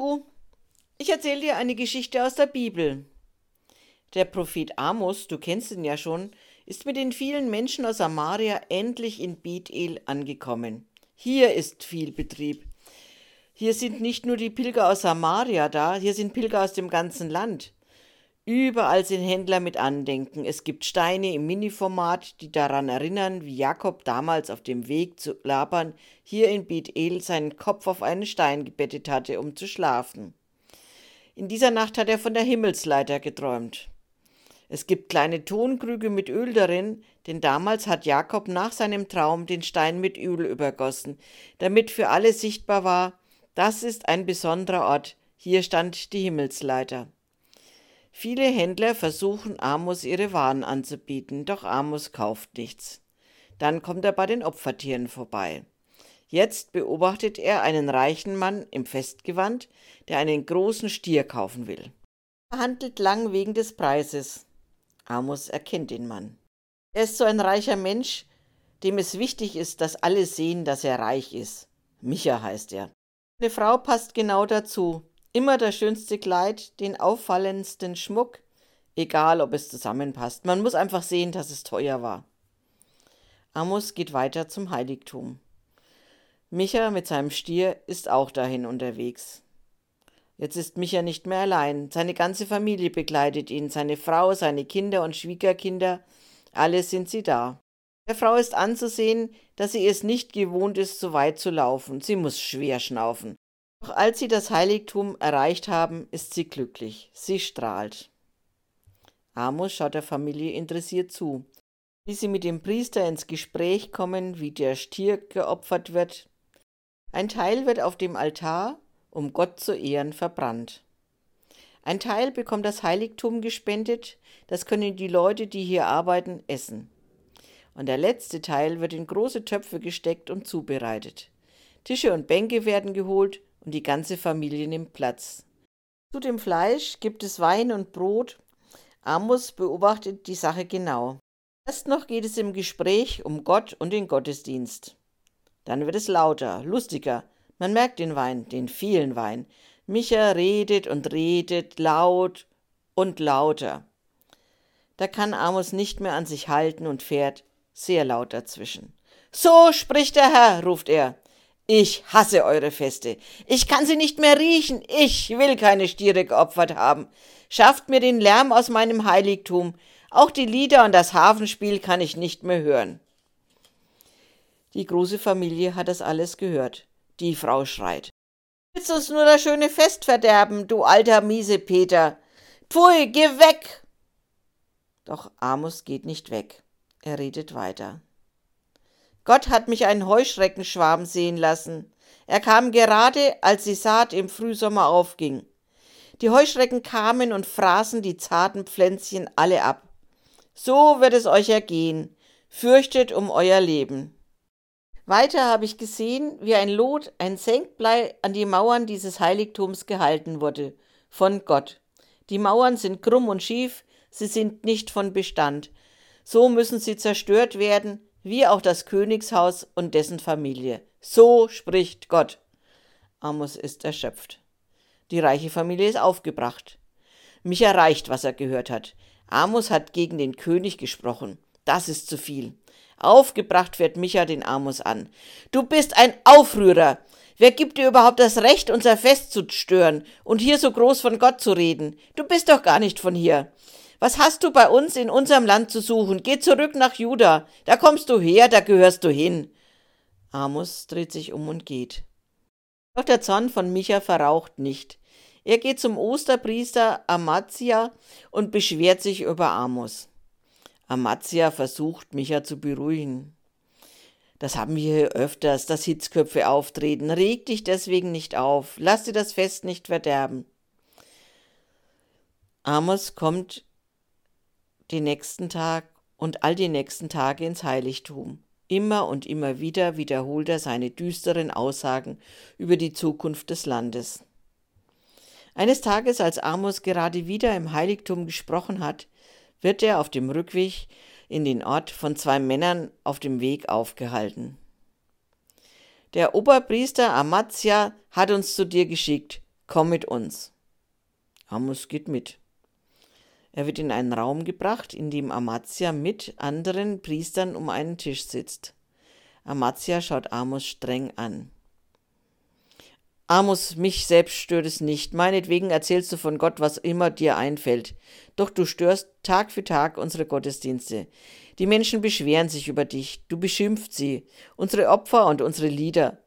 Du, ich erzähle dir eine Geschichte aus der Bibel. Der Prophet Amos, du kennst ihn ja schon, ist mit den vielen Menschen aus Samaria endlich in Bethel angekommen. Hier ist viel Betrieb. Hier sind nicht nur die Pilger aus Samaria da, hier sind Pilger aus dem ganzen Land. Überall sind Händler mit Andenken. Es gibt Steine im Mini-Format, die daran erinnern, wie Jakob damals auf dem Weg zu Laban hier in Bethel seinen Kopf auf einen Stein gebettet hatte, um zu schlafen. In dieser Nacht hat er von der Himmelsleiter geträumt. Es gibt kleine Tonkrüge mit Öl darin, denn damals hat Jakob nach seinem Traum den Stein mit Öl übergossen, damit für alle sichtbar war, das ist ein besonderer Ort, hier stand die Himmelsleiter. Viele Händler versuchen Amos ihre Waren anzubieten, doch Amos kauft nichts. Dann kommt er bei den Opfertieren vorbei. Jetzt beobachtet er einen reichen Mann im Festgewand, der einen großen Stier kaufen will. Er handelt lang wegen des Preises. Amos erkennt den Mann. Er ist so ein reicher Mensch, dem es wichtig ist, dass alle sehen, dass er reich ist. Micha heißt er. Eine Frau passt genau dazu. Immer das schönste Kleid, den auffallendsten Schmuck, egal ob es zusammenpasst. Man muss einfach sehen, dass es teuer war. Amos geht weiter zum Heiligtum. Micha mit seinem Stier ist auch dahin unterwegs. Jetzt ist Micha nicht mehr allein. Seine ganze Familie begleitet ihn, seine Frau, seine Kinder und Schwiegerkinder, alle sind sie da. Der Frau ist anzusehen, dass sie es nicht gewohnt ist, so weit zu laufen. Sie muss schwer schnaufen. Doch als sie das Heiligtum erreicht haben, ist sie glücklich. Sie strahlt. Amos schaut der Familie interessiert zu, wie sie mit dem Priester ins Gespräch kommen, wie der Stier geopfert wird. Ein Teil wird auf dem Altar, um Gott zu ehren, verbrannt. Ein Teil bekommt das Heiligtum gespendet, das können die Leute, die hier arbeiten, essen. Und der letzte Teil wird in große Töpfe gesteckt und zubereitet. Tische und Bänke werden geholt und die ganze Familie nimmt Platz. Zu dem Fleisch gibt es Wein und Brot. Amos beobachtet die Sache genau. Erst noch geht es im Gespräch um Gott und den Gottesdienst. Dann wird es lauter, lustiger. Man merkt den Wein, den vielen Wein. Micha redet und redet laut und lauter. Da kann Amos nicht mehr an sich halten und fährt sehr laut dazwischen. So spricht der Herr, ruft er. Ich hasse eure Feste. Ich kann sie nicht mehr riechen. Ich will keine Stiere geopfert haben. Schafft mir den Lärm aus meinem Heiligtum. Auch die Lieder und das Hafenspiel kann ich nicht mehr hören. Die große Familie hat das alles gehört. Die Frau schreit. Willst uns nur das schöne Fest verderben, du alter miese Peter? Pfui, geh weg! Doch Amos geht nicht weg. Er redet weiter. Gott hat mich einen Heuschreckenschwarm sehen lassen. Er kam gerade, als die Saat im Frühsommer aufging. Die Heuschrecken kamen und fraßen die zarten Pflänzchen alle ab. So wird es euch ergehen. Fürchtet um euer Leben. Weiter habe ich gesehen, wie ein Lot, ein Senkblei an die Mauern dieses Heiligtums gehalten wurde. Von Gott. Die Mauern sind krumm und schief, sie sind nicht von Bestand. So müssen sie zerstört werden, wie auch das Königshaus und dessen Familie. So spricht Gott. Amos ist erschöpft. Die reiche Familie ist aufgebracht. Mich erreicht, was er gehört hat. Amos hat gegen den König gesprochen. Das ist zu viel. Aufgebracht wird Micha den Amos an. Du bist ein Aufrührer. Wer gibt dir überhaupt das Recht, unser Fest zu stören und hier so groß von Gott zu reden? Du bist doch gar nicht von hier. Was hast du bei uns in unserem Land zu suchen? Geh zurück nach Juda. Da kommst du her, da gehörst du hin. Amos dreht sich um und geht. Doch der Zorn von Micha verraucht nicht. Er geht zum Osterpriester Amazia und beschwert sich über Amos. Amazia versucht, Micha zu beruhigen. Das haben wir hier öfters, dass Hitzköpfe auftreten. Reg dich deswegen nicht auf. Lass dir das Fest nicht verderben. Amos kommt den nächsten Tag und all die nächsten Tage ins Heiligtum. Immer und immer wieder wiederholt er seine düsteren Aussagen über die Zukunft des Landes. Eines Tages, als Amos gerade wieder im Heiligtum gesprochen hat, wird er auf dem Rückweg in den Ort von zwei Männern auf dem Weg aufgehalten. Der Oberpriester Amazia hat uns zu dir geschickt. komm mit uns. Amos geht mit. Er wird in einen Raum gebracht, in dem Amazia mit anderen Priestern um einen Tisch sitzt. Amazia schaut Amos streng an. Amos, mich selbst stört es nicht. Meinetwegen erzählst du von Gott, was immer dir einfällt. Doch du störst Tag für Tag unsere Gottesdienste. Die Menschen beschweren sich über dich. Du beschimpft sie, unsere Opfer und unsere Lieder.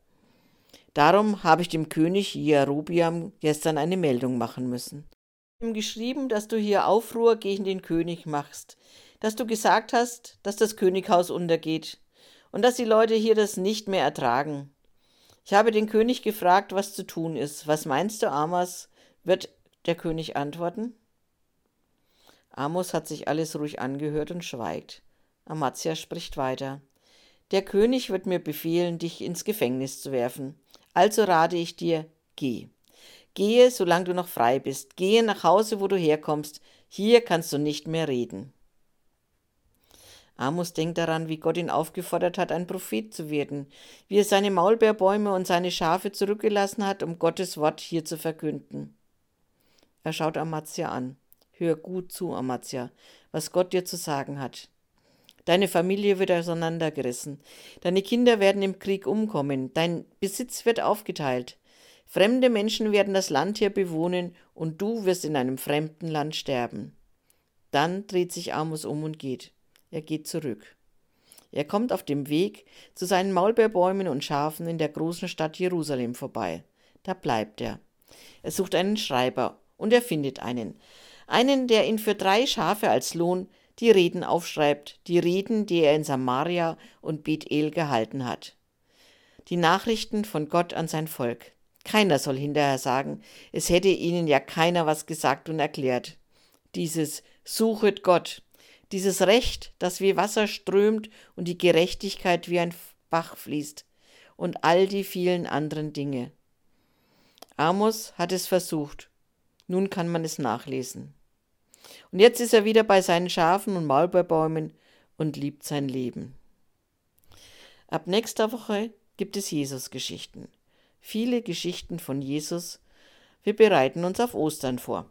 Darum habe ich dem König Jerobiam gestern eine Meldung machen müssen. Ihm geschrieben, dass du hier Aufruhr gegen den König machst, dass du gesagt hast, dass das Könighaus untergeht und dass die Leute hier das nicht mehr ertragen. Ich habe den König gefragt, was zu tun ist. Was meinst du, Amos? Wird der König antworten? Amos hat sich alles ruhig angehört und schweigt. Amazia spricht weiter. Der König wird mir befehlen, dich ins Gefängnis zu werfen. Also rate ich dir, geh. Gehe, solange du noch frei bist. Gehe nach Hause, wo du herkommst. Hier kannst du nicht mehr reden. Amos denkt daran, wie Gott ihn aufgefordert hat, ein Prophet zu werden, wie er seine Maulbeerbäume und seine Schafe zurückgelassen hat, um Gottes Wort hier zu verkünden. Er schaut Amazia an. Hör gut zu, Amazia, was Gott dir zu sagen hat. Deine Familie wird auseinandergerissen. Deine Kinder werden im Krieg umkommen. Dein Besitz wird aufgeteilt. Fremde Menschen werden das Land hier bewohnen und du wirst in einem fremden Land sterben. Dann dreht sich Amos um und geht. Er geht zurück. Er kommt auf dem Weg zu seinen Maulbeerbäumen und Schafen in der großen Stadt Jerusalem vorbei. Da bleibt er. Er sucht einen Schreiber und er findet einen. Einen, der ihn für drei Schafe als Lohn die Reden aufschreibt, die Reden, die er in Samaria und Bethel gehalten hat. Die Nachrichten von Gott an sein Volk. Keiner soll hinterher sagen, es hätte ihnen ja keiner was gesagt und erklärt. Dieses Suchet Gott, dieses Recht, das wie Wasser strömt und die Gerechtigkeit wie ein Bach fließt und all die vielen anderen Dinge. Amos hat es versucht, nun kann man es nachlesen. Und jetzt ist er wieder bei seinen Schafen und Maulbeerbäumen und liebt sein Leben. Ab nächster Woche gibt es Jesus-Geschichten. Viele Geschichten von Jesus. Wir bereiten uns auf Ostern vor.